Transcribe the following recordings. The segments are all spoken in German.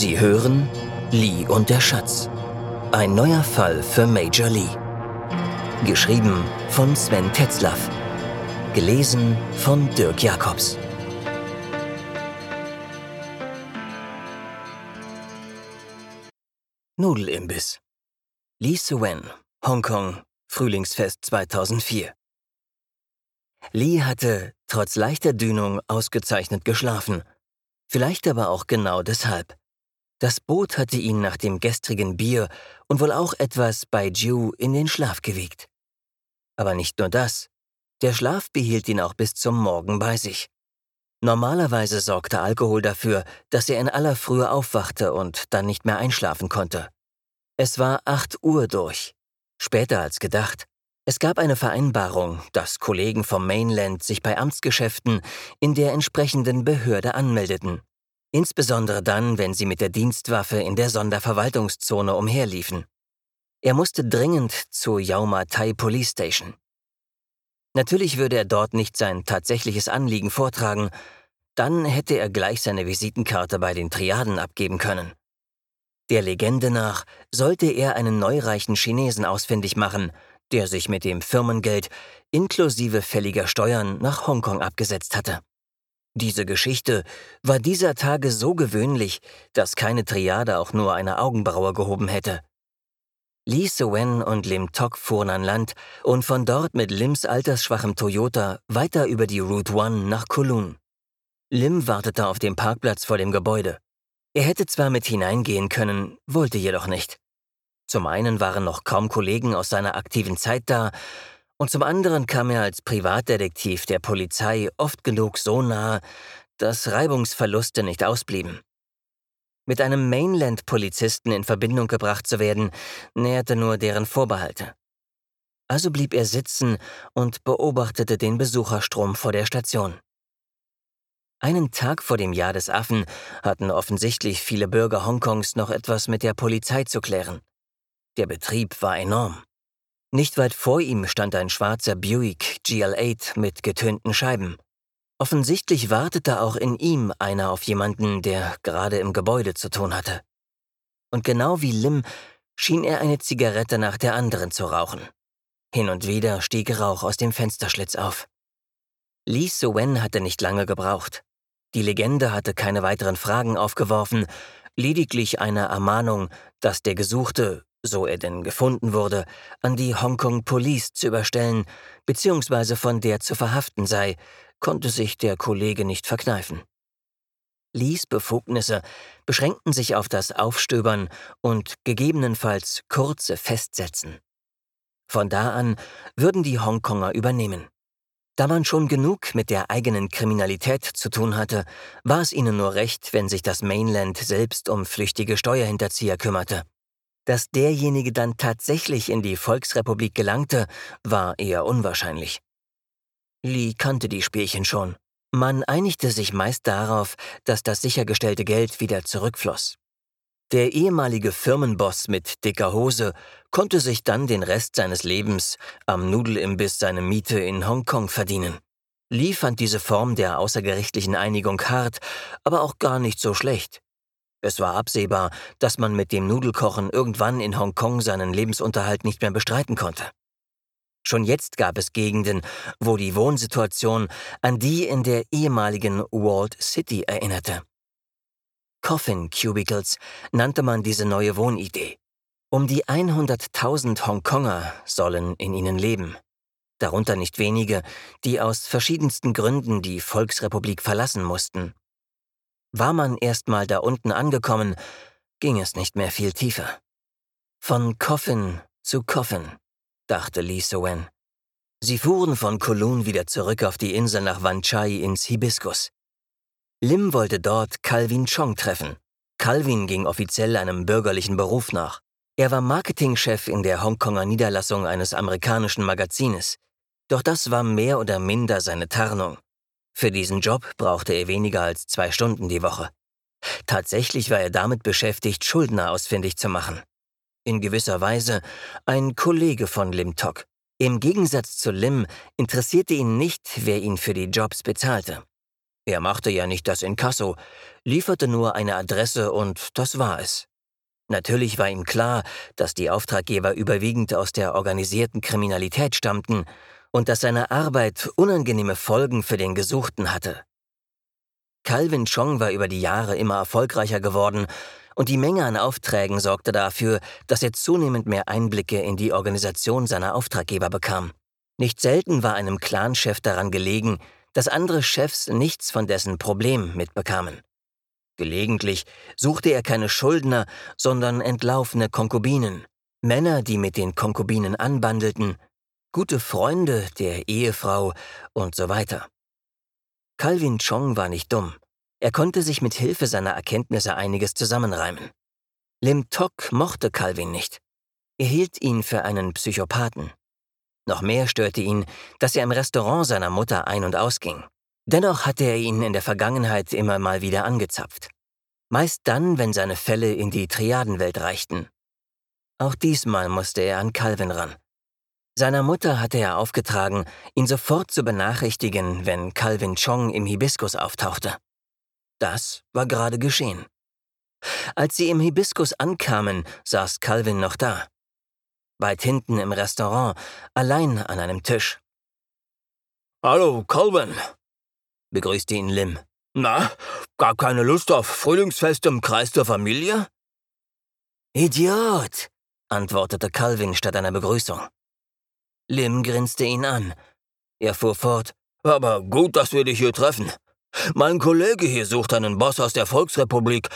Sie hören Lee und der Schatz. Ein neuer Fall für Major Lee. Geschrieben von Sven Tetzlaff. Gelesen von Dirk Jacobs. Nudelimbiss. Lee Suen, Hongkong, Frühlingsfest 2004. Lee hatte, trotz leichter Dünung, ausgezeichnet geschlafen. Vielleicht aber auch genau deshalb. Das Boot hatte ihn nach dem gestrigen Bier und wohl auch etwas bei Ju in den Schlaf gewiegt. Aber nicht nur das. Der Schlaf behielt ihn auch bis zum Morgen bei sich. Normalerweise sorgte Alkohol dafür, dass er in aller Frühe aufwachte und dann nicht mehr einschlafen konnte. Es war acht Uhr durch. Später als gedacht. Es gab eine Vereinbarung, dass Kollegen vom Mainland sich bei Amtsgeschäften in der entsprechenden Behörde anmeldeten. Insbesondere dann, wenn sie mit der Dienstwaffe in der Sonderverwaltungszone umherliefen. Er musste dringend zur Yauma Tai Police Station. Natürlich würde er dort nicht sein tatsächliches Anliegen vortragen, dann hätte er gleich seine Visitenkarte bei den Triaden abgeben können. Der Legende nach sollte er einen neureichen Chinesen ausfindig machen, der sich mit dem Firmengeld inklusive fälliger Steuern nach Hongkong abgesetzt hatte. Diese Geschichte war dieser Tage so gewöhnlich, dass keine Triade auch nur eine Augenbraue gehoben hätte. Lee Suen und Lim Tok fuhren an Land und von dort mit Lims altersschwachem Toyota weiter über die Route One nach Kowloon. Lim wartete auf dem Parkplatz vor dem Gebäude. Er hätte zwar mit hineingehen können, wollte jedoch nicht. Zum einen waren noch kaum Kollegen aus seiner aktiven Zeit da, und zum anderen kam er als Privatdetektiv der Polizei oft genug so nahe, dass Reibungsverluste nicht ausblieben. Mit einem Mainland-Polizisten in Verbindung gebracht zu werden, näherte nur deren Vorbehalte. Also blieb er sitzen und beobachtete den Besucherstrom vor der Station. Einen Tag vor dem Jahr des Affen hatten offensichtlich viele Bürger Hongkongs noch etwas mit der Polizei zu klären. Der Betrieb war enorm. Nicht weit vor ihm stand ein schwarzer Buick GL8 mit getönten Scheiben. Offensichtlich wartete auch in ihm einer auf jemanden, der gerade im Gebäude zu tun hatte. Und genau wie Lim schien er eine Zigarette nach der anderen zu rauchen. Hin und wieder stieg Rauch aus dem Fensterschlitz auf. Lee Suen hatte nicht lange gebraucht. Die Legende hatte keine weiteren Fragen aufgeworfen, lediglich eine Ermahnung, dass der Gesuchte so er denn gefunden wurde, an die Hongkong Police zu überstellen bzw. von der zu verhaften sei, konnte sich der Kollege nicht verkneifen. Lees Befugnisse beschränkten sich auf das Aufstöbern und gegebenenfalls kurze Festsetzen. Von da an würden die Hongkonger übernehmen. Da man schon genug mit der eigenen Kriminalität zu tun hatte, war es ihnen nur recht, wenn sich das Mainland selbst um flüchtige Steuerhinterzieher kümmerte. Dass derjenige dann tatsächlich in die Volksrepublik gelangte, war eher unwahrscheinlich. Lee kannte die Spielchen schon. Man einigte sich meist darauf, dass das sichergestellte Geld wieder zurückfloss. Der ehemalige Firmenboss mit dicker Hose konnte sich dann den Rest seines Lebens am Nudelimbiss seine Miete in Hongkong verdienen. Lee fand diese Form der außergerichtlichen Einigung hart, aber auch gar nicht so schlecht. Es war absehbar, dass man mit dem Nudelkochen irgendwann in Hongkong seinen Lebensunterhalt nicht mehr bestreiten konnte. Schon jetzt gab es Gegenden, wo die Wohnsituation an die in der ehemaligen Walled City erinnerte. Coffin Cubicles nannte man diese neue Wohnidee. Um die 100.000 Hongkonger sollen in ihnen leben. Darunter nicht wenige, die aus verschiedensten Gründen die Volksrepublik verlassen mussten war man erstmal da unten angekommen, ging es nicht mehr viel tiefer. Von Coffin zu Coffin, dachte Lee Sowen. Sie fuhren von Kowloon wieder zurück auf die Insel nach Wan Chai ins Hibiskus. Lim wollte dort Calvin Chong treffen. Calvin ging offiziell einem bürgerlichen Beruf nach. Er war Marketingchef in der Hongkonger Niederlassung eines amerikanischen Magazines. Doch das war mehr oder minder seine Tarnung. Für diesen Job brauchte er weniger als zwei Stunden die Woche. Tatsächlich war er damit beschäftigt, Schuldner ausfindig zu machen. In gewisser Weise ein Kollege von Lim Tok. Im Gegensatz zu Lim interessierte ihn nicht, wer ihn für die Jobs bezahlte. Er machte ja nicht das Inkasso, lieferte nur eine Adresse und das war es. Natürlich war ihm klar, dass die Auftraggeber überwiegend aus der organisierten Kriminalität stammten und dass seine Arbeit unangenehme Folgen für den Gesuchten hatte. Calvin Chong war über die Jahre immer erfolgreicher geworden und die Menge an Aufträgen sorgte dafür, dass er zunehmend mehr Einblicke in die Organisation seiner Auftraggeber bekam. Nicht selten war einem Clanchef daran gelegen, dass andere Chefs nichts von dessen Problem mitbekamen. Gelegentlich suchte er keine Schuldner, sondern entlaufene Konkubinen, Männer, die mit den Konkubinen anbandelten, gute Freunde der Ehefrau und so weiter. Calvin Chong war nicht dumm. Er konnte sich mit Hilfe seiner Erkenntnisse einiges zusammenreimen. Lim Tok mochte Calvin nicht. Er hielt ihn für einen Psychopathen. Noch mehr störte ihn, dass er im Restaurant seiner Mutter ein- und ausging. Dennoch hatte er ihn in der Vergangenheit immer mal wieder angezapft. Meist dann, wenn seine Fälle in die Triadenwelt reichten. Auch diesmal musste er an Calvin ran. Seiner Mutter hatte er aufgetragen, ihn sofort zu benachrichtigen, wenn Calvin Chong im Hibiskus auftauchte. Das war gerade geschehen. Als sie im Hibiskus ankamen, saß Calvin noch da. Weit hinten im Restaurant, allein an einem Tisch. Hallo, Calvin, begrüßte ihn Lim. Na, gar keine Lust auf Frühlingsfest im Kreis der Familie? Idiot, antwortete Calvin statt einer Begrüßung. Lim grinste ihn an. Er fuhr fort. Aber gut, dass wir dich hier treffen. Mein Kollege hier sucht einen Boss aus der Volksrepublik,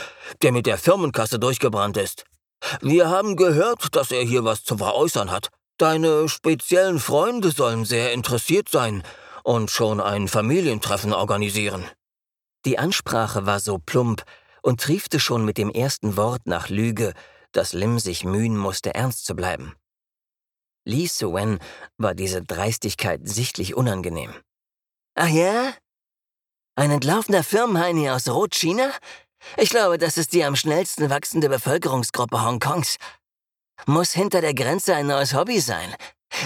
der mit der Firmenkasse durchgebrannt ist. Wir haben gehört, dass er hier was zu veräußern hat. Deine speziellen Freunde sollen sehr interessiert sein und schon ein Familientreffen organisieren. Die Ansprache war so plump und triefte schon mit dem ersten Wort nach Lüge, dass Lim sich mühen musste, ernst zu bleiben. Li Suen war diese Dreistigkeit sichtlich unangenehm. Ach ja? Ein entlaufener Firmenheini aus Rotchina? Ich glaube, das ist die am schnellsten wachsende Bevölkerungsgruppe Hongkongs. Muss hinter der Grenze ein neues Hobby sein.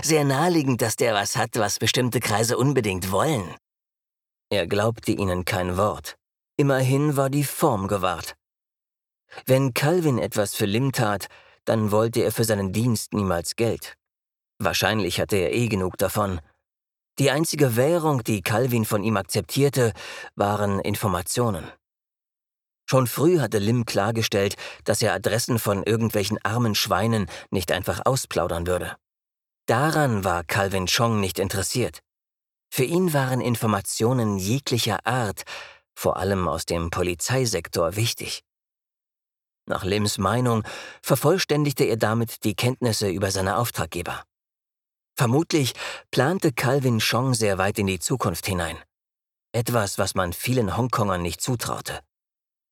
Sehr naheliegend, dass der was hat, was bestimmte Kreise unbedingt wollen. Er glaubte ihnen kein Wort. Immerhin war die Form gewahrt. Wenn Calvin etwas für Lim tat, dann wollte er für seinen Dienst niemals Geld. Wahrscheinlich hatte er eh genug davon. Die einzige Währung, die Calvin von ihm akzeptierte, waren Informationen. Schon früh hatte Lim klargestellt, dass er Adressen von irgendwelchen armen Schweinen nicht einfach ausplaudern würde. Daran war Calvin Chong nicht interessiert. Für ihn waren Informationen jeglicher Art, vor allem aus dem Polizeisektor, wichtig. Nach Lims Meinung vervollständigte er damit die Kenntnisse über seine Auftraggeber. Vermutlich plante Calvin Chong sehr weit in die Zukunft hinein. Etwas, was man vielen Hongkongern nicht zutraute.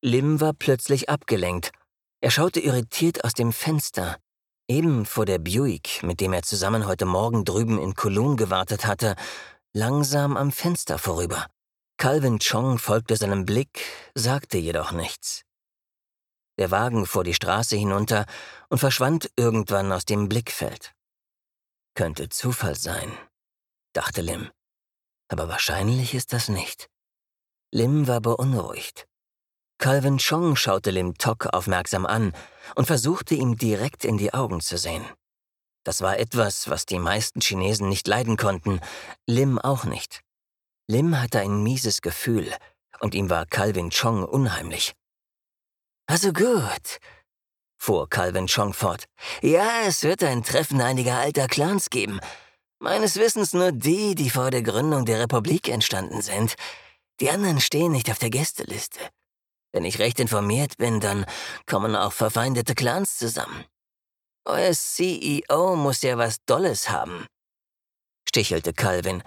Lim war plötzlich abgelenkt. Er schaute irritiert aus dem Fenster. Eben vor der Buick, mit dem er zusammen heute Morgen drüben in Kowloon gewartet hatte, langsam am Fenster vorüber. Calvin Chong folgte seinem Blick, sagte jedoch nichts. Der Wagen fuhr die Straße hinunter und verschwand irgendwann aus dem Blickfeld. Könnte Zufall sein, dachte Lim. Aber wahrscheinlich ist das nicht. Lim war beunruhigt. Calvin Chong schaute Lim Tok aufmerksam an und versuchte ihm direkt in die Augen zu sehen. Das war etwas, was die meisten Chinesen nicht leiden konnten, Lim auch nicht. Lim hatte ein mieses Gefühl, und ihm war Calvin Chong unheimlich. Also gut, fuhr Calvin Chong fort. Ja, es wird ein Treffen einiger alter Clans geben. Meines Wissens nur die, die vor der Gründung der Republik entstanden sind. Die anderen stehen nicht auf der Gästeliste. Wenn ich recht informiert bin, dann kommen auch verfeindete Clans zusammen. Euer CEO muss ja was Dolles haben, stichelte Calvin.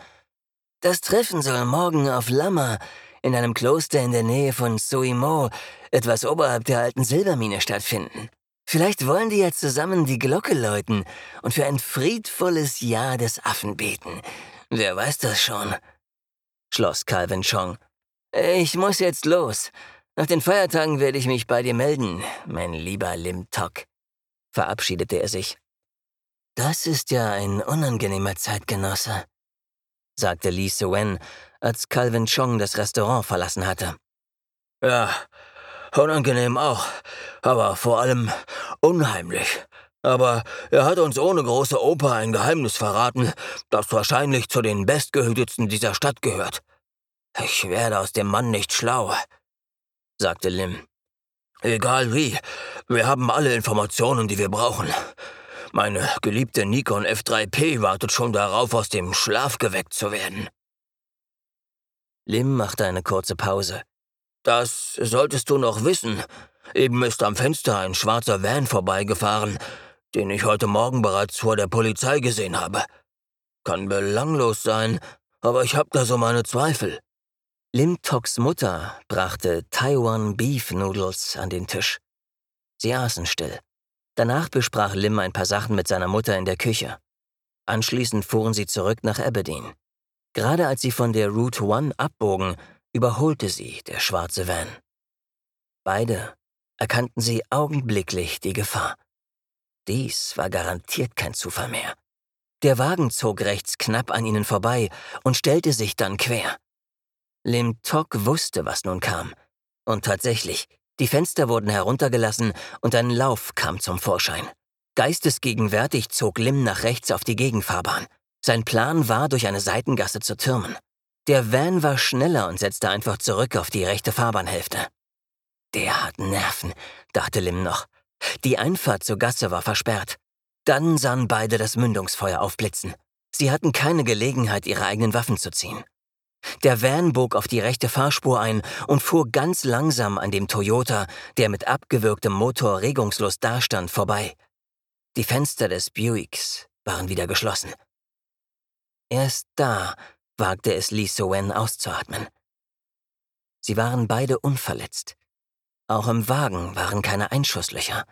Das Treffen soll morgen auf Lama, in einem Kloster in der Nähe von Suimo, etwas oberhalb der alten Silbermine stattfinden. Vielleicht wollen die ja zusammen die Glocke läuten und für ein friedvolles Jahr des Affen beten. Wer weiß das schon? schloss Calvin Chong. Ich muss jetzt los. Nach den Feiertagen werde ich mich bei dir melden, mein lieber Lim Tok. Verabschiedete er sich. Das ist ja ein unangenehmer Zeitgenosse, sagte Li Suen, als Calvin Chong das Restaurant verlassen hatte. Ja, unangenehm auch, aber vor allem unheimlich. Aber er hat uns ohne große Oper ein Geheimnis verraten, das wahrscheinlich zu den bestgehütetsten dieser Stadt gehört. Ich werde aus dem Mann nicht schlau, sagte Lim. Egal wie, wir haben alle Informationen, die wir brauchen. Meine geliebte Nikon F3P wartet schon darauf, aus dem Schlaf geweckt zu werden. Lim machte eine kurze Pause. Das solltest du noch wissen. Eben ist am Fenster ein schwarzer Van vorbeigefahren, den ich heute Morgen bereits vor der Polizei gesehen habe. Kann belanglos sein, aber ich hab da so meine Zweifel. Lim Toks Mutter brachte Taiwan Beef Noodles an den Tisch. Sie aßen still. Danach besprach Lim ein paar Sachen mit seiner Mutter in der Küche. Anschließend fuhren sie zurück nach Aberdeen. Gerade als sie von der Route One abbogen, überholte sie der schwarze Van. Beide erkannten sie augenblicklich die Gefahr. Dies war garantiert kein Zufall mehr. Der Wagen zog rechts knapp an ihnen vorbei und stellte sich dann quer. Lim Tok wusste, was nun kam. Und tatsächlich, die Fenster wurden heruntergelassen und ein Lauf kam zum Vorschein. Geistesgegenwärtig zog Lim nach rechts auf die Gegenfahrbahn. Sein Plan war, durch eine Seitengasse zu türmen. Der Van war schneller und setzte einfach zurück auf die rechte Fahrbahnhälfte. Der hat Nerven, dachte Lim noch. Die Einfahrt zur Gasse war versperrt. Dann sahen beide das Mündungsfeuer aufblitzen. Sie hatten keine Gelegenheit, ihre eigenen Waffen zu ziehen. Der Van bog auf die rechte Fahrspur ein und fuhr ganz langsam an dem Toyota, der mit abgewürgtem Motor regungslos dastand, vorbei. Die Fenster des Buicks waren wieder geschlossen. Erst da wagte es Lee So-Wen auszuatmen. Sie waren beide unverletzt. Auch im Wagen waren keine Einschusslöcher.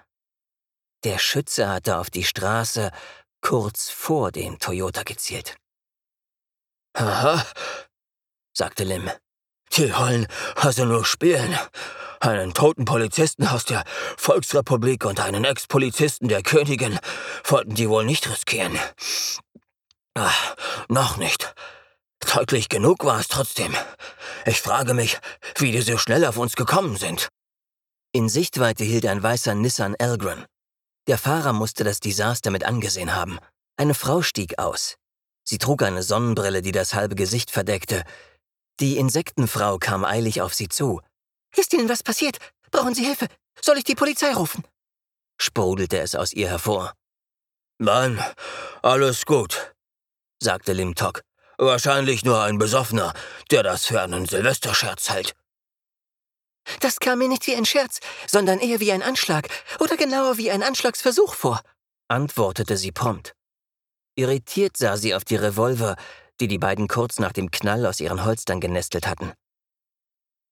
Der Schütze hatte auf die Straße kurz vor dem Toyota gezielt. Aha, sagte Lim. Die wollen also nur spielen. Einen toten Polizisten aus der Volksrepublik und einen Ex-Polizisten der Königin wollten die wohl nicht riskieren. Ach, noch nicht. Deutlich genug war es trotzdem. Ich frage mich, wie die so schnell auf uns gekommen sind. In Sichtweite hielt ein weißer Nissan Elgren. Der Fahrer musste das Desaster mit angesehen haben. Eine Frau stieg aus. Sie trug eine Sonnenbrille, die das halbe Gesicht verdeckte, die Insektenfrau kam eilig auf sie zu. Ist Ihnen was passiert? Brauchen Sie Hilfe? Soll ich die Polizei rufen? sprudelte es aus ihr hervor. Nein, alles gut, sagte Lim Tok. Wahrscheinlich nur ein Besoffener, der das für einen Silvesterscherz hält. Das kam mir nicht wie ein Scherz, sondern eher wie ein Anschlag oder genauer wie ein Anschlagsversuch vor, antwortete sie prompt. Irritiert sah sie auf die Revolver, die die beiden kurz nach dem Knall aus ihren Holstern genestelt hatten.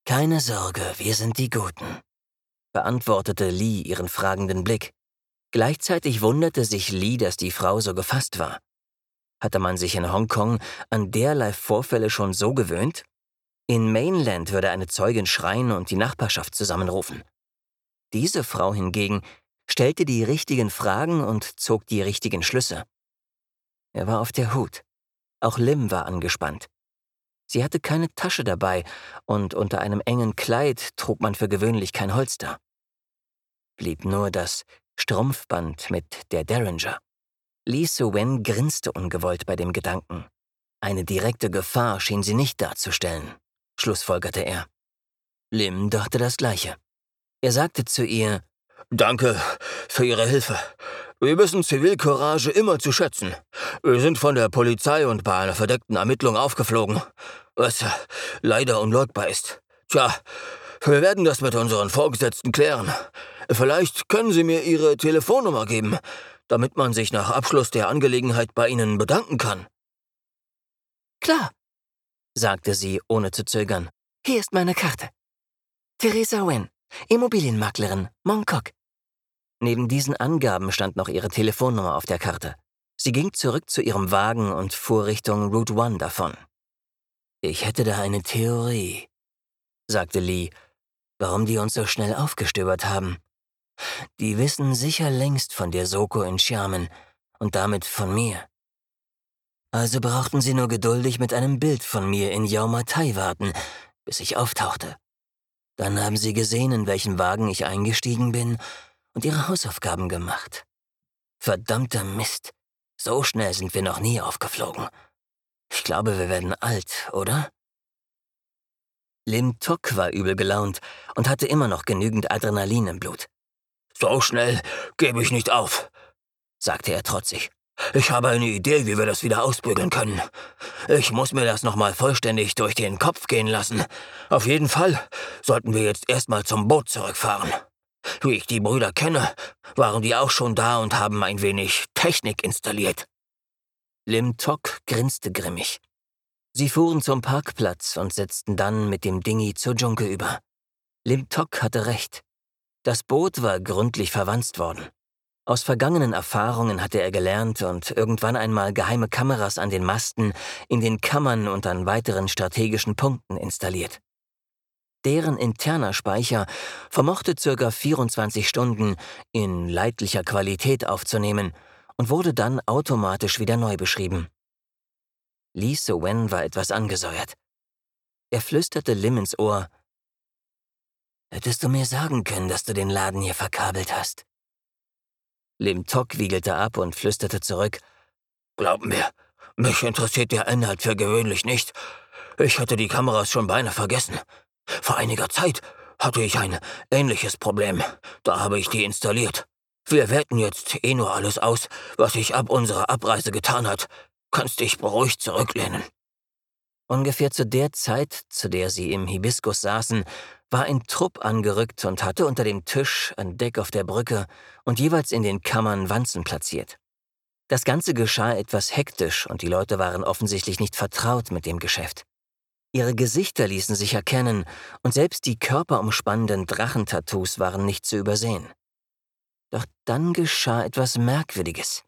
Keine Sorge, wir sind die Guten, beantwortete Lee ihren fragenden Blick. Gleichzeitig wunderte sich Lee, dass die Frau so gefasst war. Hatte man sich in Hongkong an derlei Vorfälle schon so gewöhnt? In Mainland würde eine Zeugin schreien und die Nachbarschaft zusammenrufen. Diese Frau hingegen stellte die richtigen Fragen und zog die richtigen Schlüsse. Er war auf der Hut. Auch Lim war angespannt. Sie hatte keine Tasche dabei und unter einem engen Kleid trug man für gewöhnlich kein Holster. Blieb nur das Strumpfband mit der Derringer. Lee So-Wen grinste ungewollt bei dem Gedanken. Eine direkte Gefahr schien sie nicht darzustellen, schlussfolgerte er. Lim dachte das Gleiche. Er sagte zu ihr, Danke für Ihre Hilfe. Wir wissen Zivilcourage immer zu schätzen. Wir sind von der Polizei und bei einer verdeckten Ermittlung aufgeflogen, was leider unleugbar ist. Tja, wir werden das mit unseren Vorgesetzten klären. Vielleicht können Sie mir Ihre Telefonnummer geben, damit man sich nach Abschluss der Angelegenheit bei Ihnen bedanken kann. Klar, sagte sie, ohne zu zögern. Hier ist meine Karte. Theresa Wen, Immobilienmaklerin, Mongkok. Neben diesen Angaben stand noch ihre Telefonnummer auf der Karte. Sie ging zurück zu ihrem Wagen und fuhr Richtung Route One davon. Ich hätte da eine Theorie, sagte Lee, warum die uns so schnell aufgestöbert haben. Die wissen sicher längst von der Soko in Xiamen und damit von mir. Also brauchten sie nur geduldig mit einem Bild von mir in Yaumatai warten, bis ich auftauchte. Dann haben sie gesehen, in welchen Wagen ich eingestiegen bin und ihre Hausaufgaben gemacht. Verdammter Mist. So schnell sind wir noch nie aufgeflogen. Ich glaube, wir werden alt, oder? Lim Tok war übel gelaunt und hatte immer noch genügend Adrenalin im Blut. So schnell gebe ich nicht auf, sagte er trotzig. Ich habe eine Idee, wie wir das wieder ausbügeln können. Ich muss mir das nochmal vollständig durch den Kopf gehen lassen. Auf jeden Fall sollten wir jetzt erstmal zum Boot zurückfahren. Wie ich die Brüder kenne, waren die auch schon da und haben ein wenig Technik installiert. Lim Tok grinste grimmig. Sie fuhren zum Parkplatz und setzten dann mit dem Dingi zur Dschunke über. Lim Tok hatte recht. Das Boot war gründlich verwanzt worden. Aus vergangenen Erfahrungen hatte er gelernt und irgendwann einmal geheime Kameras an den Masten, in den Kammern und an weiteren strategischen Punkten installiert. Deren interner Speicher vermochte ca. 24 Stunden in leidlicher Qualität aufzunehmen und wurde dann automatisch wieder neu beschrieben. Lee So-Wen war etwas angesäuert. Er flüsterte Lim ins Ohr. Hättest du mir sagen können, dass du den Laden hier verkabelt hast? Lim Tok wiegelte ab und flüsterte zurück. Glaub mir, mich interessiert der Inhalt für gewöhnlich nicht. Ich hatte die Kameras schon beinahe vergessen. Vor einiger Zeit hatte ich ein ähnliches Problem. Da habe ich die installiert. Wir werten jetzt eh nur alles aus, was sich ab unserer Abreise getan hat. Kannst dich beruhigt zurücklehnen. Ungefähr zu der Zeit, zu der sie im Hibiskus saßen, war ein Trupp angerückt und hatte unter dem Tisch, an Deck auf der Brücke und jeweils in den Kammern Wanzen platziert. Das Ganze geschah etwas hektisch und die Leute waren offensichtlich nicht vertraut mit dem Geschäft. Ihre Gesichter ließen sich erkennen und selbst die körperumspannenden Drachentattoos waren nicht zu übersehen. Doch dann geschah etwas Merkwürdiges.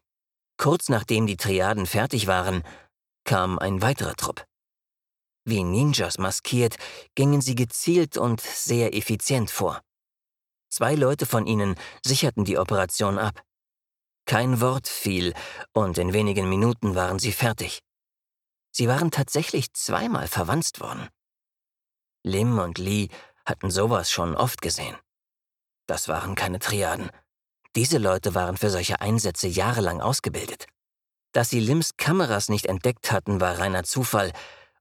Kurz nachdem die Triaden fertig waren, kam ein weiterer Trupp. Wie Ninjas maskiert, gingen sie gezielt und sehr effizient vor. Zwei Leute von ihnen sicherten die Operation ab. Kein Wort fiel, und in wenigen Minuten waren sie fertig. Sie waren tatsächlich zweimal verwanzt worden. Lim und Lee hatten sowas schon oft gesehen. Das waren keine Triaden. Diese Leute waren für solche Einsätze jahrelang ausgebildet. Dass sie Lims Kameras nicht entdeckt hatten, war reiner Zufall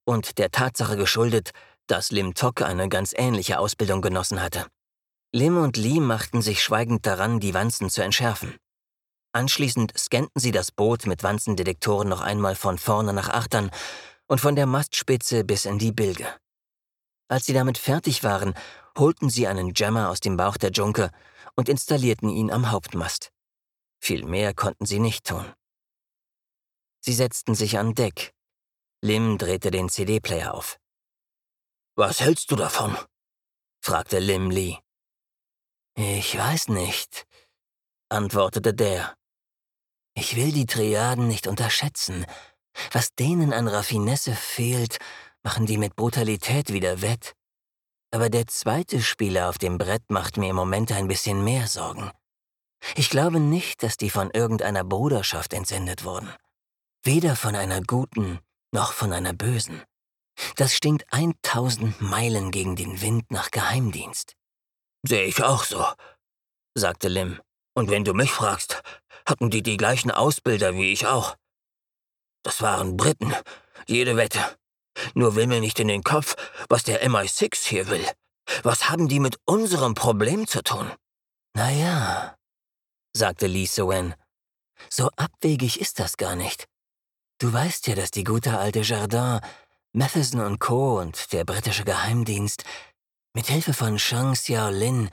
und der Tatsache geschuldet, dass Lim Tok eine ganz ähnliche Ausbildung genossen hatte. Lim und Lee machten sich schweigend daran, die Wanzen zu entschärfen. Anschließend scannten sie das Boot mit Wanzendetektoren noch einmal von vorne nach achtern und von der Mastspitze bis in die Bilge. Als sie damit fertig waren, holten sie einen Jammer aus dem Bauch der Junke und installierten ihn am Hauptmast. Viel mehr konnten sie nicht tun. Sie setzten sich an Deck. Lim drehte den CD-Player auf. Was hältst du davon? fragte Lim Lee. Ich weiß nicht, antwortete der. Ich will die Triaden nicht unterschätzen. Was denen an Raffinesse fehlt, machen die mit Brutalität wieder wett. Aber der zweite Spieler auf dem Brett macht mir im Moment ein bisschen mehr Sorgen. Ich glaube nicht, dass die von irgendeiner Bruderschaft entsendet wurden. Weder von einer guten noch von einer bösen. Das stinkt 1000 Meilen gegen den Wind nach Geheimdienst. Sehe ich auch so, sagte Lim. Und wenn du mich fragst, hatten die die gleichen Ausbilder wie ich auch. Das waren Briten, jede Wette. Nur will mir nicht in den Kopf, was der MI6 hier will. Was haben die mit unserem Problem zu tun? Naja, sagte Lee Sowen. So abwegig ist das gar nicht. Du weißt ja, dass die gute alte Jardin, Matheson und Co. und der britische Geheimdienst mit Hilfe von Shang Xiao Lin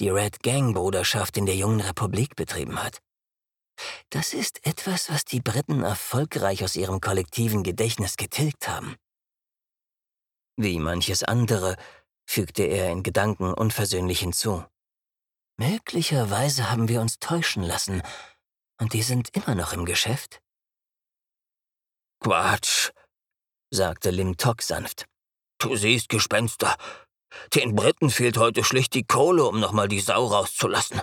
die Red Gang Bruderschaft in der jungen Republik betrieben hat. Das ist etwas, was die Briten erfolgreich aus ihrem kollektiven Gedächtnis getilgt haben. Wie manches andere fügte er in Gedanken unversöhnlich hinzu. Möglicherweise haben wir uns täuschen lassen, und die sind immer noch im Geschäft. Quatsch, sagte Lim Tok sanft. Du siehst Gespenster. Den Briten fehlt heute schlicht die Kohle, um nochmal die Sau rauszulassen.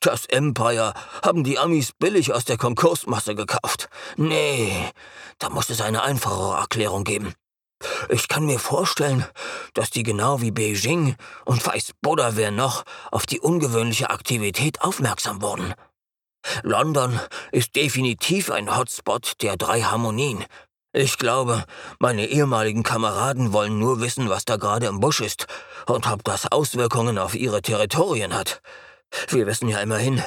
Das Empire haben die Amis billig aus der Konkursmasse gekauft. Nee, da muss es eine einfachere Erklärung geben. Ich kann mir vorstellen, dass die genau wie Beijing und weiß Buddha wer noch auf die ungewöhnliche Aktivität aufmerksam wurden. London ist definitiv ein Hotspot der drei Harmonien. Ich glaube, meine ehemaligen Kameraden wollen nur wissen, was da gerade im Busch ist und ob das Auswirkungen auf ihre Territorien hat. Wir wissen ja immerhin,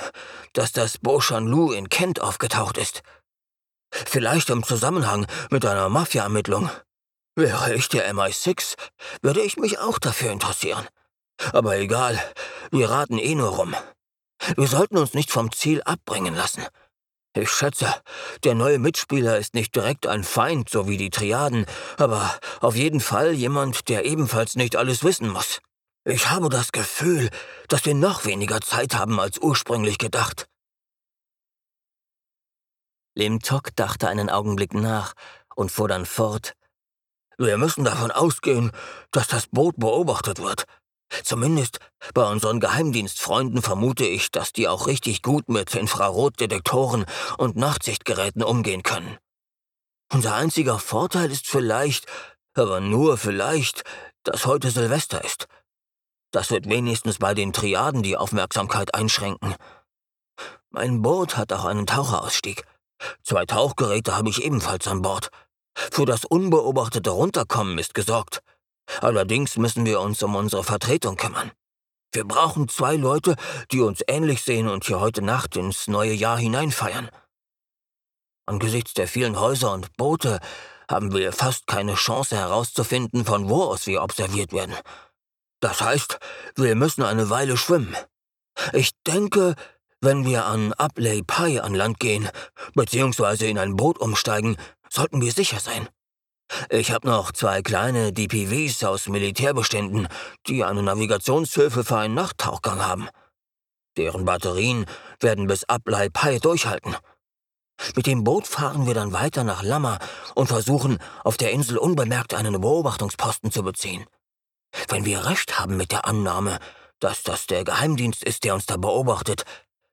dass das Bo Lu in Kent aufgetaucht ist. Vielleicht im Zusammenhang mit einer Mafia-Ermittlung. Wäre ich der MI6, würde ich mich auch dafür interessieren. Aber egal, wir raten eh nur rum. Wir sollten uns nicht vom Ziel abbringen lassen. Ich schätze, der neue Mitspieler ist nicht direkt ein Feind, so wie die Triaden, aber auf jeden Fall jemand, der ebenfalls nicht alles wissen muss. Ich habe das Gefühl, dass wir noch weniger Zeit haben als ursprünglich gedacht. Lim Tok dachte einen Augenblick nach und fuhr dann fort. Wir müssen davon ausgehen, dass das Boot beobachtet wird. Zumindest bei unseren Geheimdienstfreunden vermute ich, dass die auch richtig gut mit Infrarotdetektoren und Nachtsichtgeräten umgehen können. Unser einziger Vorteil ist vielleicht, aber nur vielleicht, dass heute Silvester ist. Das wird wenigstens bei den Triaden die Aufmerksamkeit einschränken. Mein Boot hat auch einen Taucherausstieg. Zwei Tauchgeräte habe ich ebenfalls an Bord. Für das unbeobachtete Runterkommen ist gesorgt. Allerdings müssen wir uns um unsere Vertretung kümmern. Wir brauchen zwei Leute, die uns ähnlich sehen und hier heute Nacht ins neue Jahr hineinfeiern. Angesichts der vielen Häuser und Boote haben wir fast keine Chance herauszufinden, von wo aus wir observiert werden. Das heißt, wir müssen eine Weile schwimmen. Ich denke, wenn wir an Abley Pai an Land gehen, beziehungsweise in ein Boot umsteigen, sollten wir sicher sein. Ich habe noch zwei kleine DPVs aus Militärbeständen, die eine Navigationshilfe für einen Nachttauchgang haben. Deren Batterien werden bis Abley Pai durchhalten. Mit dem Boot fahren wir dann weiter nach Lama und versuchen, auf der Insel unbemerkt einen Beobachtungsposten zu beziehen. Wenn wir recht haben mit der Annahme, dass das der Geheimdienst ist, der uns da beobachtet,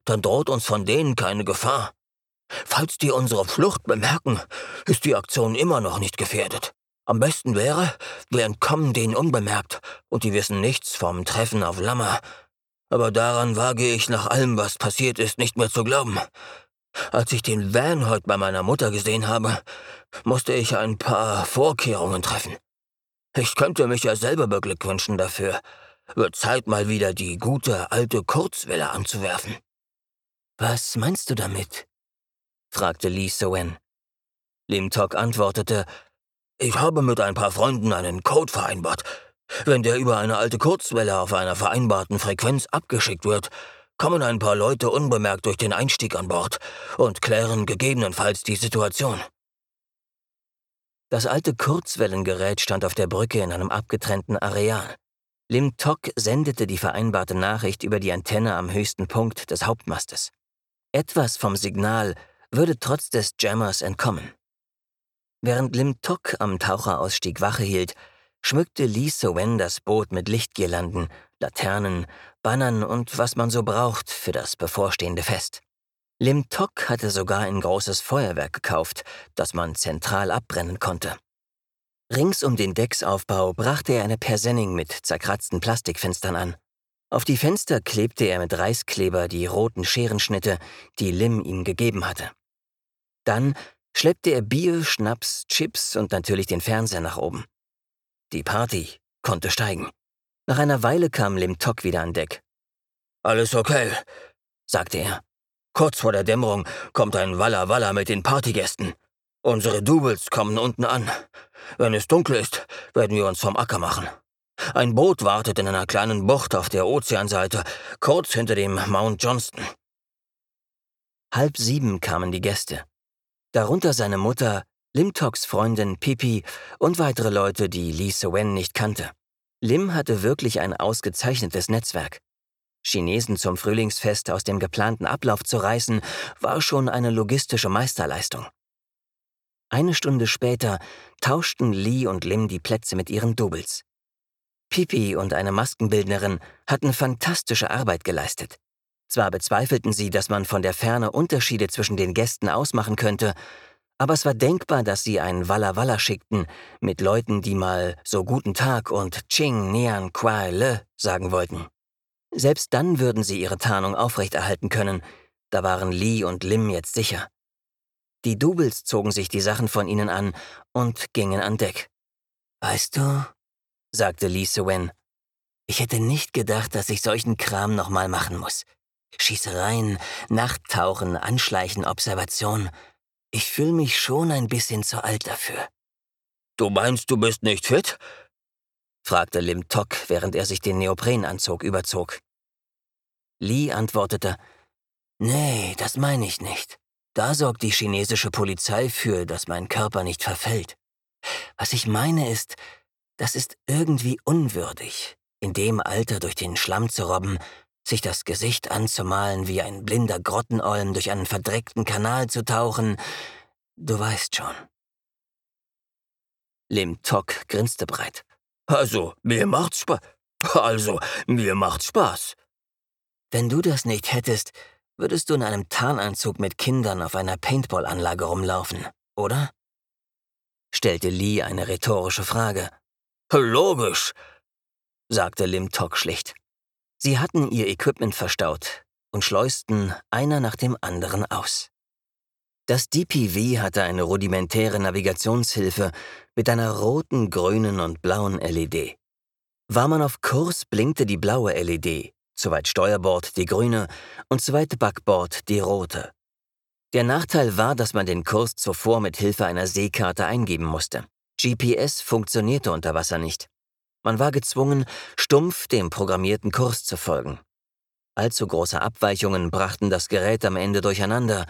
dann droht uns von denen keine Gefahr. Falls die unsere Flucht bemerken, ist die Aktion immer noch nicht gefährdet. Am besten wäre, wir entkommen denen unbemerkt und die wissen nichts vom Treffen auf Lammer. Aber daran wage ich nach allem, was passiert ist, nicht mehr zu glauben. Als ich den Van heute bei meiner Mutter gesehen habe, musste ich ein paar Vorkehrungen treffen. Ich könnte mich ja selber beglückwünschen dafür. Wird Zeit, mal wieder die gute alte Kurzwelle anzuwerfen. Was meinst du damit? Fragte Lee Sowen. Lim Tok antwortete, ich habe mit ein paar Freunden einen Code vereinbart. Wenn der über eine alte Kurzwelle auf einer vereinbarten Frequenz abgeschickt wird, kommen ein paar Leute unbemerkt durch den Einstieg an Bord und klären gegebenenfalls die Situation. Das alte Kurzwellengerät stand auf der Brücke in einem abgetrennten Areal. Lim Tok sendete die vereinbarte Nachricht über die Antenne am höchsten Punkt des Hauptmastes. Etwas vom Signal würde trotz des Jammers entkommen. Während Lim Tok am Taucherausstieg Wache hielt, schmückte Lee So-wen das Boot mit Lichtgirlanden, Laternen, Bannern und was man so braucht für das bevorstehende Fest. Lim Tok hatte sogar ein großes Feuerwerk gekauft, das man zentral abbrennen konnte. Rings um den Decksaufbau brachte er eine Persenning mit zerkratzten Plastikfenstern an. Auf die Fenster klebte er mit Reiskleber die roten Scherenschnitte, die Lim ihm gegeben hatte. Dann schleppte er Bier, Schnaps, Chips und natürlich den Fernseher nach oben. Die Party konnte steigen. Nach einer Weile kam Lim Tok wieder an Deck. Alles okay, sagte er. Kurz vor der Dämmerung kommt ein Walla Walla mit den Partygästen. Unsere Doubles kommen unten an. Wenn es dunkel ist, werden wir uns vom Acker machen. Ein Boot wartet in einer kleinen Bucht auf der Ozeanseite, kurz hinter dem Mount Johnston. Halb sieben kamen die Gäste. Darunter seine Mutter, Limtoks Freundin Pipi und weitere Leute, die Lee Sowen nicht kannte. Lim hatte wirklich ein ausgezeichnetes Netzwerk. Chinesen zum Frühlingsfest aus dem geplanten Ablauf zu reißen, war schon eine logistische Meisterleistung. Eine Stunde später tauschten Lee und Lim die Plätze mit ihren Doubles. Pipi und eine Maskenbildnerin hatten fantastische Arbeit geleistet. Zwar bezweifelten sie, dass man von der Ferne Unterschiede zwischen den Gästen ausmachen könnte, aber es war denkbar, dass sie einen Walla Walla schickten mit Leuten, die mal so guten Tag und Ching Nian Kwai Le sagen wollten. Selbst dann würden sie ihre Tarnung aufrechterhalten können, da waren Lee und Lim jetzt sicher. Die Doubles zogen sich die Sachen von ihnen an und gingen an Deck. Weißt du, sagte Lee Sewen, ich hätte nicht gedacht, dass ich solchen Kram nochmal machen muss. Schießereien, Nachttauchen, Anschleichen, Observation. Ich fühle mich schon ein bisschen zu alt dafür. Du meinst, du bist nicht fit? fragte Lim Tok, während er sich den Neoprenanzug überzog. Lee antwortete, Nee, das meine ich nicht. Da sorgt die chinesische Polizei für, dass mein Körper nicht verfällt. Was ich meine ist, das ist irgendwie unwürdig, in dem Alter durch den Schlamm zu robben, sich das Gesicht anzumalen, wie ein blinder Grottenolm durch einen verdreckten Kanal zu tauchen. Du weißt schon. Lim Tok grinste breit. Also, mir macht's Spaß. Also, mir macht's Spaß. Wenn du das nicht hättest, würdest du in einem Tarnanzug mit Kindern auf einer Paintball-Anlage rumlaufen, oder? stellte Lee eine rhetorische Frage. Logisch, sagte Lim Tok schlicht. Sie hatten ihr Equipment verstaut und schleusten einer nach dem anderen aus. Das DPV hatte eine rudimentäre Navigationshilfe mit einer roten, grünen und blauen LED. War man auf Kurs, blinkte die blaue LED, zu weit Steuerbord die grüne und zu weit Backbord die rote. Der Nachteil war, dass man den Kurs zuvor mit Hilfe einer Seekarte eingeben musste. GPS funktionierte unter Wasser nicht. Man war gezwungen, stumpf dem programmierten Kurs zu folgen. Allzu große Abweichungen brachten das Gerät am Ende durcheinander.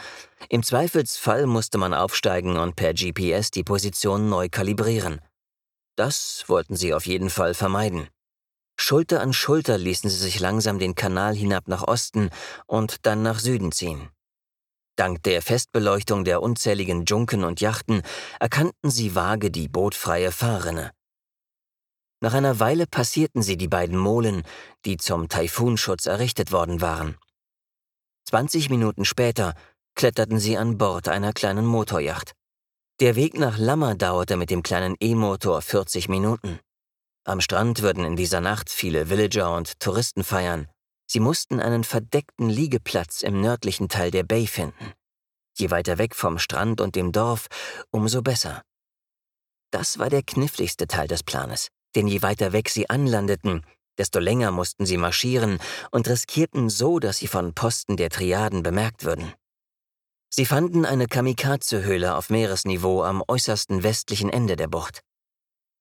Im Zweifelsfall musste man aufsteigen und per GPS die Position neu kalibrieren. Das wollten sie auf jeden Fall vermeiden. Schulter an Schulter ließen sie sich langsam den Kanal hinab nach Osten und dann nach Süden ziehen. Dank der Festbeleuchtung der unzähligen Junken und Yachten erkannten sie vage die bootfreie Fahrrinne. Nach einer Weile passierten sie die beiden Molen, die zum Taifunschutz errichtet worden waren. 20 Minuten später kletterten sie an Bord einer kleinen Motorjacht. Der Weg nach Lammer dauerte mit dem kleinen E-Motor 40 Minuten. Am Strand würden in dieser Nacht viele Villager und Touristen feiern. Sie mussten einen verdeckten Liegeplatz im nördlichen Teil der Bay finden. Je weiter weg vom Strand und dem Dorf, umso besser. Das war der kniffligste Teil des Planes, denn je weiter weg sie anlandeten, desto länger mussten sie marschieren und riskierten so, dass sie von Posten der Triaden bemerkt würden. Sie fanden eine Kamikaze-Höhle auf Meeresniveau am äußersten westlichen Ende der Bucht.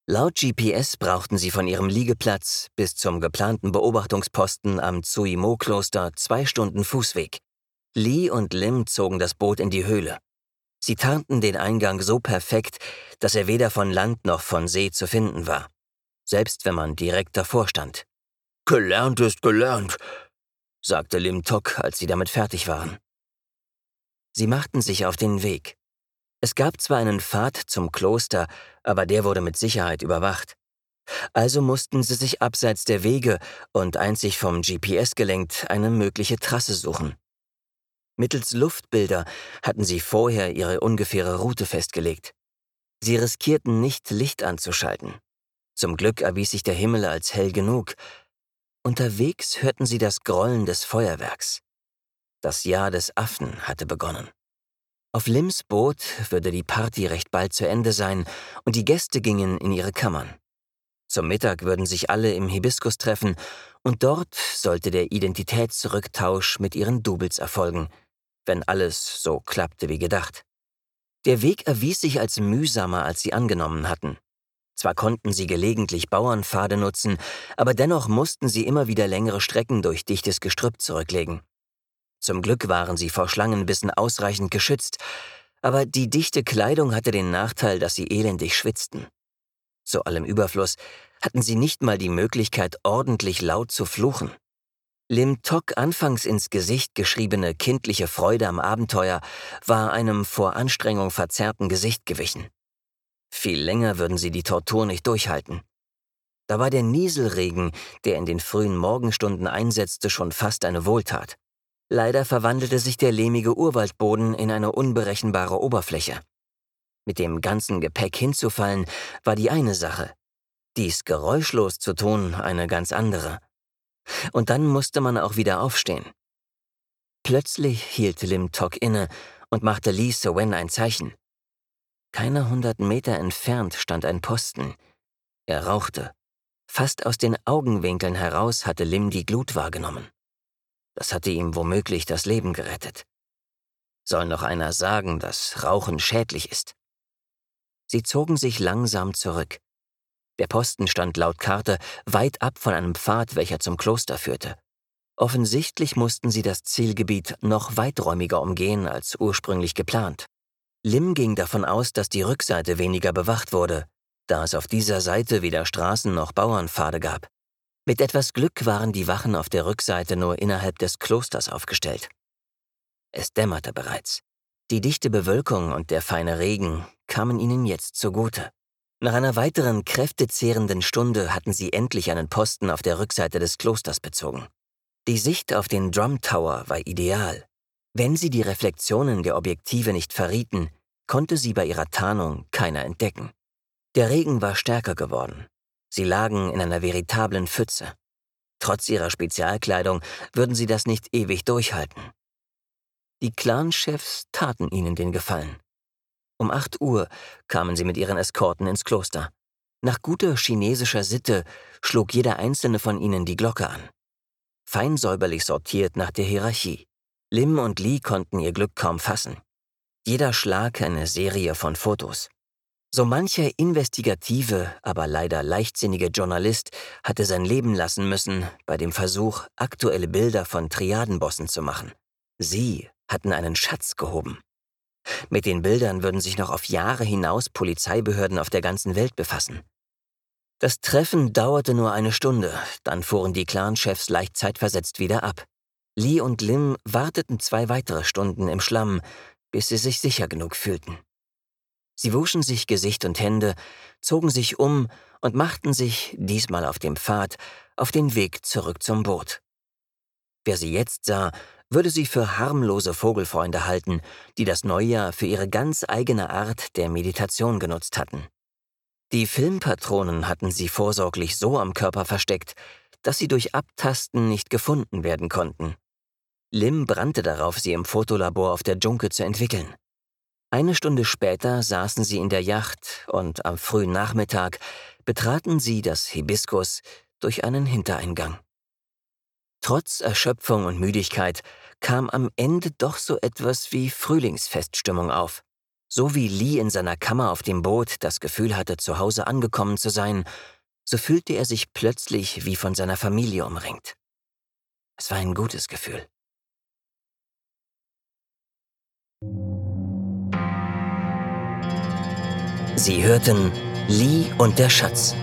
Laut GPS brauchten sie von ihrem Liegeplatz bis zum geplanten Beobachtungsposten am Tsuimo-Kloster zwei Stunden Fußweg. Lee und Lim zogen das Boot in die Höhle. Sie tarnten den Eingang so perfekt, dass er weder von Land noch von See zu finden war, selbst wenn man direkt davor stand. Gelernt ist gelernt, sagte Lim Tok, als sie damit fertig waren. Sie machten sich auf den Weg. Es gab zwar einen Pfad zum Kloster, aber der wurde mit Sicherheit überwacht. Also mussten sie sich abseits der Wege und einzig vom GPS gelenkt eine mögliche Trasse suchen. Mittels Luftbilder hatten sie vorher ihre ungefähre Route festgelegt. Sie riskierten nicht, Licht anzuschalten. Zum Glück erwies sich der Himmel als hell genug. Unterwegs hörten sie das Grollen des Feuerwerks. Das Jahr des Affen hatte begonnen. Auf Lims Boot würde die Party recht bald zu Ende sein und die Gäste gingen in ihre Kammern. Zum Mittag würden sich alle im Hibiskus treffen und dort sollte der Identitätsrücktausch mit ihren Doubles erfolgen, wenn alles so klappte wie gedacht. Der Weg erwies sich als mühsamer, als sie angenommen hatten. Zwar konnten sie gelegentlich Bauernpfade nutzen, aber dennoch mussten sie immer wieder längere Strecken durch dichtes Gestrüpp zurücklegen. Zum Glück waren sie vor Schlangenbissen ausreichend geschützt, aber die dichte Kleidung hatte den Nachteil, dass sie elendig schwitzten. Zu allem Überfluss hatten sie nicht mal die Möglichkeit, ordentlich laut zu fluchen. Lim Tok anfangs ins Gesicht geschriebene kindliche Freude am Abenteuer war einem vor Anstrengung verzerrten Gesicht gewichen. Viel länger würden sie die Tortur nicht durchhalten. Da war der Nieselregen, der in den frühen Morgenstunden einsetzte, schon fast eine Wohltat. Leider verwandelte sich der lehmige Urwaldboden in eine unberechenbare Oberfläche. Mit dem ganzen Gepäck hinzufallen war die eine Sache, dies geräuschlos zu tun eine ganz andere. Und dann musste man auch wieder aufstehen. Plötzlich hielt Lim Tok inne und machte Lee Sowen ein Zeichen. Keine hundert Meter entfernt stand ein Posten. Er rauchte. Fast aus den Augenwinkeln heraus hatte Lim die Glut wahrgenommen. Das hatte ihm womöglich das Leben gerettet. Soll noch einer sagen, dass Rauchen schädlich ist? Sie zogen sich langsam zurück. Der Posten stand laut Karte weit ab von einem Pfad, welcher zum Kloster führte. Offensichtlich mussten sie das Zielgebiet noch weiträumiger umgehen als ursprünglich geplant. Lim ging davon aus, dass die Rückseite weniger bewacht wurde, da es auf dieser Seite weder Straßen noch Bauernpfade gab. Mit etwas Glück waren die Wachen auf der Rückseite nur innerhalb des Klosters aufgestellt. Es dämmerte bereits. Die dichte Bewölkung und der feine Regen kamen ihnen jetzt zugute. Nach einer weiteren kräftezehrenden Stunde hatten sie endlich einen Posten auf der Rückseite des Klosters bezogen. Die Sicht auf den Drum Tower war ideal. Wenn sie die Reflexionen der Objektive nicht verrieten, konnte sie bei ihrer Tarnung keiner entdecken. Der Regen war stärker geworden. Sie lagen in einer veritablen Pfütze. Trotz ihrer Spezialkleidung würden sie das nicht ewig durchhalten. Die Clanchefs taten ihnen den Gefallen. Um acht Uhr kamen sie mit ihren Eskorten ins Kloster. Nach guter chinesischer Sitte schlug jeder einzelne von ihnen die Glocke an fein säuberlich sortiert nach der Hierarchie. Lim und Lee konnten ihr Glück kaum fassen. Jeder Schlag eine Serie von Fotos. So mancher investigative, aber leider leichtsinnige Journalist hatte sein Leben lassen müssen bei dem Versuch, aktuelle Bilder von Triadenbossen zu machen. Sie hatten einen Schatz gehoben. Mit den Bildern würden sich noch auf Jahre hinaus Polizeibehörden auf der ganzen Welt befassen. Das Treffen dauerte nur eine Stunde, dann fuhren die Clanchefs leicht zeitversetzt wieder ab. Lee und Lim warteten zwei weitere Stunden im Schlamm, bis sie sich sicher genug fühlten. Sie wuschen sich Gesicht und Hände, zogen sich um und machten sich, diesmal auf dem Pfad, auf den Weg zurück zum Boot. Wer sie jetzt sah, würde sie für harmlose Vogelfreunde halten, die das Neujahr für ihre ganz eigene Art der Meditation genutzt hatten. Die Filmpatronen hatten sie vorsorglich so am Körper versteckt, dass sie durch Abtasten nicht gefunden werden konnten. Lim brannte darauf, sie im Fotolabor auf der Junke zu entwickeln. Eine Stunde später saßen sie in der Yacht und am frühen Nachmittag betraten sie das Hibiskus durch einen Hintereingang. Trotz Erschöpfung und Müdigkeit kam am Ende doch so etwas wie Frühlingsfeststimmung auf. So wie Lee in seiner Kammer auf dem Boot das Gefühl hatte, zu Hause angekommen zu sein, so fühlte er sich plötzlich wie von seiner Familie umringt. Es war ein gutes Gefühl. Sie hörten Lee und der Schatz.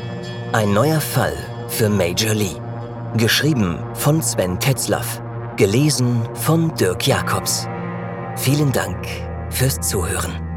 Ein neuer Fall für Major Lee. Geschrieben von Sven Tetzlaff. Gelesen von Dirk Jacobs. Vielen Dank fürs Zuhören.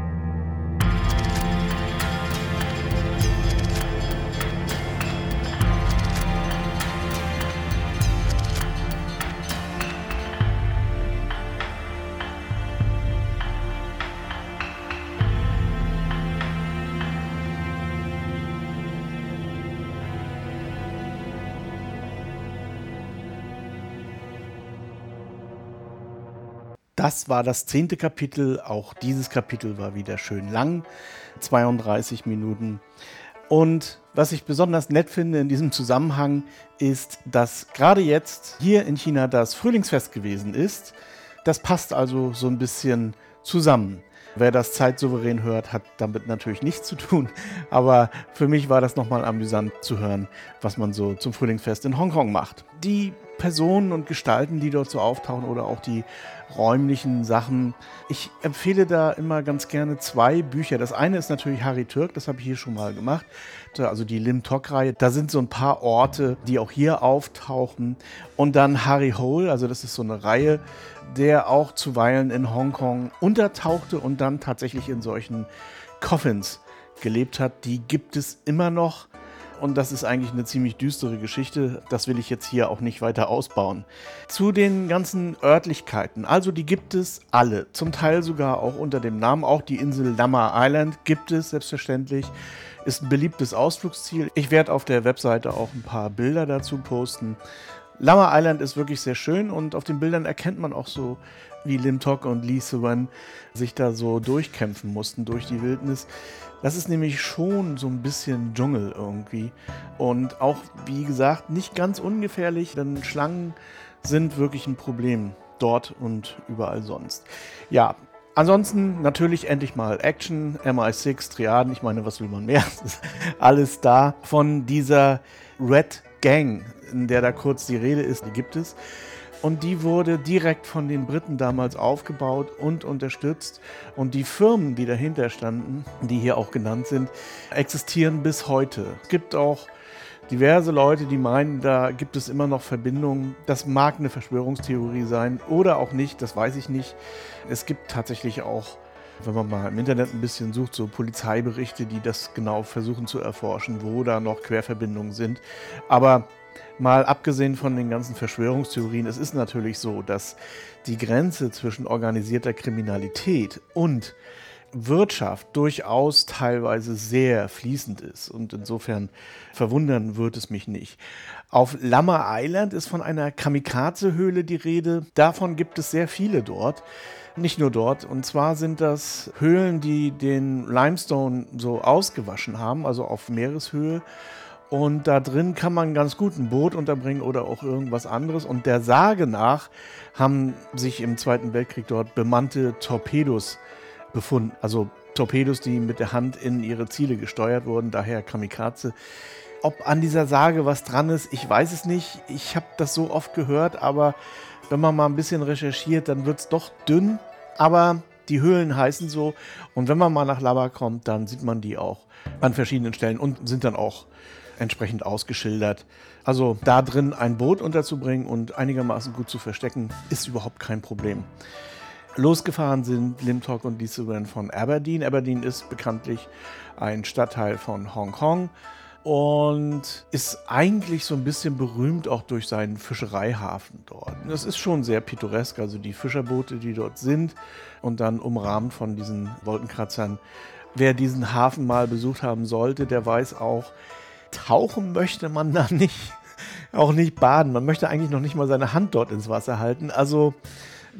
Das war das zehnte Kapitel. Auch dieses Kapitel war wieder schön lang, 32 Minuten. Und was ich besonders nett finde in diesem Zusammenhang ist, dass gerade jetzt hier in China das Frühlingsfest gewesen ist. Das passt also so ein bisschen zusammen. Wer das zeitsouverän hört, hat damit natürlich nichts zu tun. Aber für mich war das nochmal amüsant zu hören, was man so zum Frühlingsfest in Hongkong macht. Die Personen und Gestalten, die dort so auftauchen oder auch die räumlichen Sachen. Ich empfehle da immer ganz gerne zwei Bücher. Das eine ist natürlich Harry Türk, das habe ich hier schon mal gemacht. Also die Lim Tok-Reihe. Da sind so ein paar Orte, die auch hier auftauchen. Und dann Harry Hole, also das ist so eine Reihe, der auch zuweilen in Hongkong untertauchte und dann tatsächlich in solchen Coffins gelebt hat. Die gibt es immer noch. Und das ist eigentlich eine ziemlich düstere Geschichte. Das will ich jetzt hier auch nicht weiter ausbauen. Zu den ganzen Örtlichkeiten. Also die gibt es alle. Zum Teil sogar auch unter dem Namen. Auch die Insel Lama Island gibt es selbstverständlich. Ist ein beliebtes Ausflugsziel. Ich werde auf der Webseite auch ein paar Bilder dazu posten. Lama Island ist wirklich sehr schön und auf den Bildern erkennt man auch so, wie Lim Tok und Lee Suwan sich da so durchkämpfen mussten durch die Wildnis. Das ist nämlich schon so ein bisschen Dschungel irgendwie. Und auch, wie gesagt, nicht ganz ungefährlich, denn Schlangen sind wirklich ein Problem dort und überall sonst. Ja, ansonsten natürlich endlich mal Action, MI6, Triaden, ich meine, was will man mehr? alles da von dieser Red Gang, in der da kurz die Rede ist, die gibt es. Und die wurde direkt von den Briten damals aufgebaut und unterstützt. Und die Firmen, die dahinter standen, die hier auch genannt sind, existieren bis heute. Es gibt auch diverse Leute, die meinen, da gibt es immer noch Verbindungen. Das mag eine Verschwörungstheorie sein oder auch nicht, das weiß ich nicht. Es gibt tatsächlich auch wenn man mal im Internet ein bisschen sucht, so Polizeiberichte, die das genau versuchen zu erforschen, wo da noch Querverbindungen sind. Aber mal abgesehen von den ganzen Verschwörungstheorien, es ist natürlich so, dass die Grenze zwischen organisierter Kriminalität und Wirtschaft durchaus teilweise sehr fließend ist. Und insofern verwundern wird es mich nicht. Auf Lama Island ist von einer Kamikaze-Höhle die Rede. Davon gibt es sehr viele dort. Nicht nur dort. Und zwar sind das Höhlen, die den Limestone so ausgewaschen haben, also auf Meereshöhe. Und da drin kann man ganz gut ein Boot unterbringen oder auch irgendwas anderes. Und der Sage nach haben sich im Zweiten Weltkrieg dort bemannte Torpedos befunden. Also Torpedos, die mit der Hand in ihre Ziele gesteuert wurden, daher Kamikaze. Ob an dieser Sage was dran ist, ich weiß es nicht. Ich habe das so oft gehört, aber wenn man mal ein bisschen recherchiert, dann wird es doch dünn. Aber die Höhlen heißen so. Und wenn man mal nach Lava kommt, dann sieht man die auch an verschiedenen Stellen und sind dann auch entsprechend ausgeschildert. Also da drin ein Boot unterzubringen und einigermaßen gut zu verstecken, ist überhaupt kein Problem. Losgefahren sind Limtok und Lee von Aberdeen. Aberdeen ist bekanntlich ein Stadtteil von Hongkong und ist eigentlich so ein bisschen berühmt auch durch seinen Fischereihafen dort. Das ist schon sehr pittoresk, also die Fischerboote, die dort sind und dann umrahmt von diesen Wolkenkratzern. Wer diesen Hafen mal besucht haben sollte, der weiß auch, tauchen möchte man da nicht. Auch nicht baden. Man möchte eigentlich noch nicht mal seine Hand dort ins Wasser halten. Also,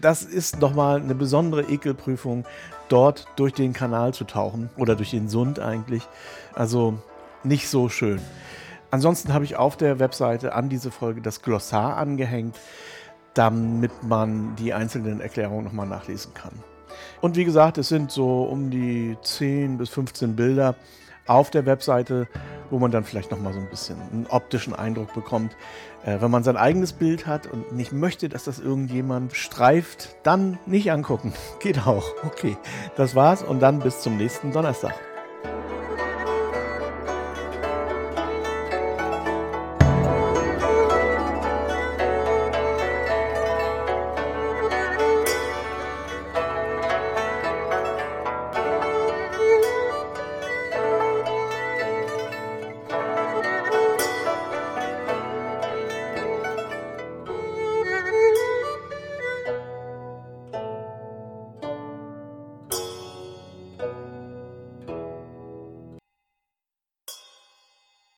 das ist nochmal eine besondere Ekelprüfung, dort durch den Kanal zu tauchen. Oder durch den Sund eigentlich. Also, nicht so schön. Ansonsten habe ich auf der Webseite an diese Folge das Glossar angehängt, damit man die einzelnen Erklärungen nochmal nachlesen kann. Und wie gesagt, es sind so um die 10 bis 15 Bilder auf der Webseite, wo man dann vielleicht nochmal so ein bisschen einen optischen Eindruck bekommt. Äh, wenn man sein eigenes Bild hat und nicht möchte, dass das irgendjemand streift, dann nicht angucken. Geht auch. Okay, das war's und dann bis zum nächsten Donnerstag.